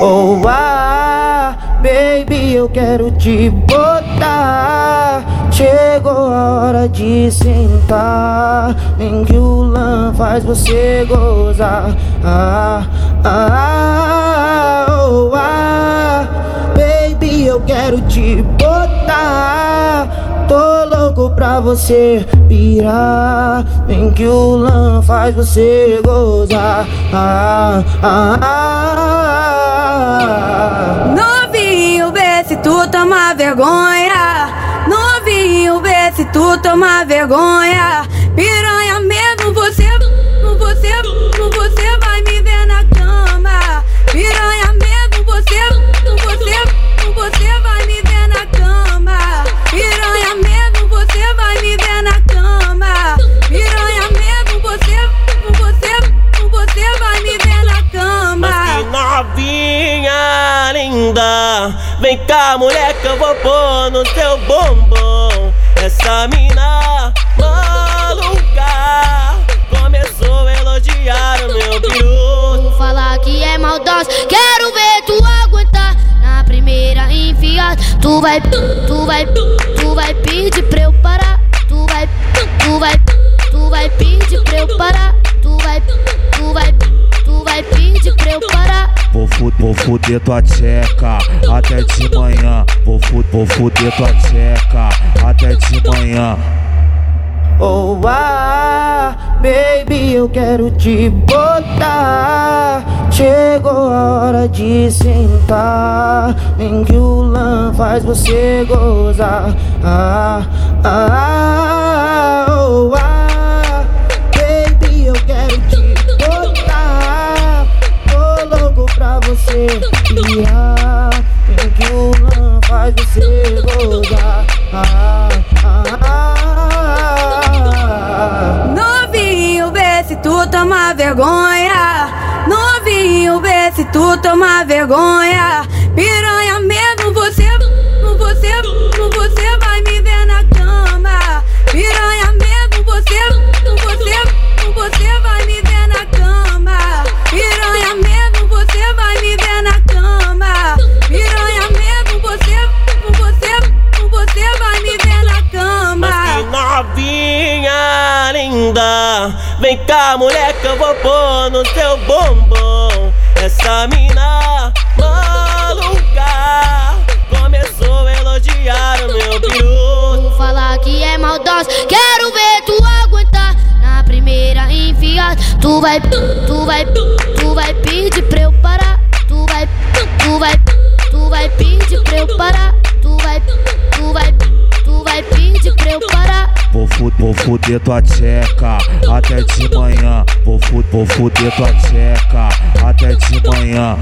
Oh, ah, baby, eu quero te botar. Chegou a hora de sentar. Em que o lã faz você gozar. Ah, ah, oh, ah, baby, eu quero te botar. Tô louco pra você pirar. Em que o lã faz você gozar. Ah, ah, ah. Novinho, vê se tu toma vergonha. Novinho, vê se tu toma vergonha. Piranha Vem cá, moleque, eu vou pôr no teu bumbum Essa mina maluca Começou a elogiar o meu peru Vou falar que é maldosa. Quero ver tu aguentar na primeira enfiada. Tu vai, tu vai, tu vai pedir pra eu parar. Tu vai, tu vai, tu vai pedir pra eu parar. Fuder tua tcheca até de manhã. Vou, fu vou fuder tua tcheca até de manhã. Oh, ah, baby, eu quero te botar. Chegou a hora de sentar. Em que o lã faz você gozar. Ah, ah, você pirar. Em que o faz você gozar. Ah, ah, ah. Novinho, vê se tu toma vergonha. Novinho, vê se tu toma vergonha. Piranha linda Vem cá, moleque, eu vou pôr no teu bumbum Essa mina maluca Começou a elogiar o meu peru Vou falar que é maldosa. Quero ver tu aguentar na primeira enfiada. Tu vai, tu vai, tu vai pedir pra eu parar. Tu vai, tu vai, tu vai pedir pra eu parar. Tu fuder tua tcheca até de manhã. Vou, fu vou fuder tua tcheca até de manhã.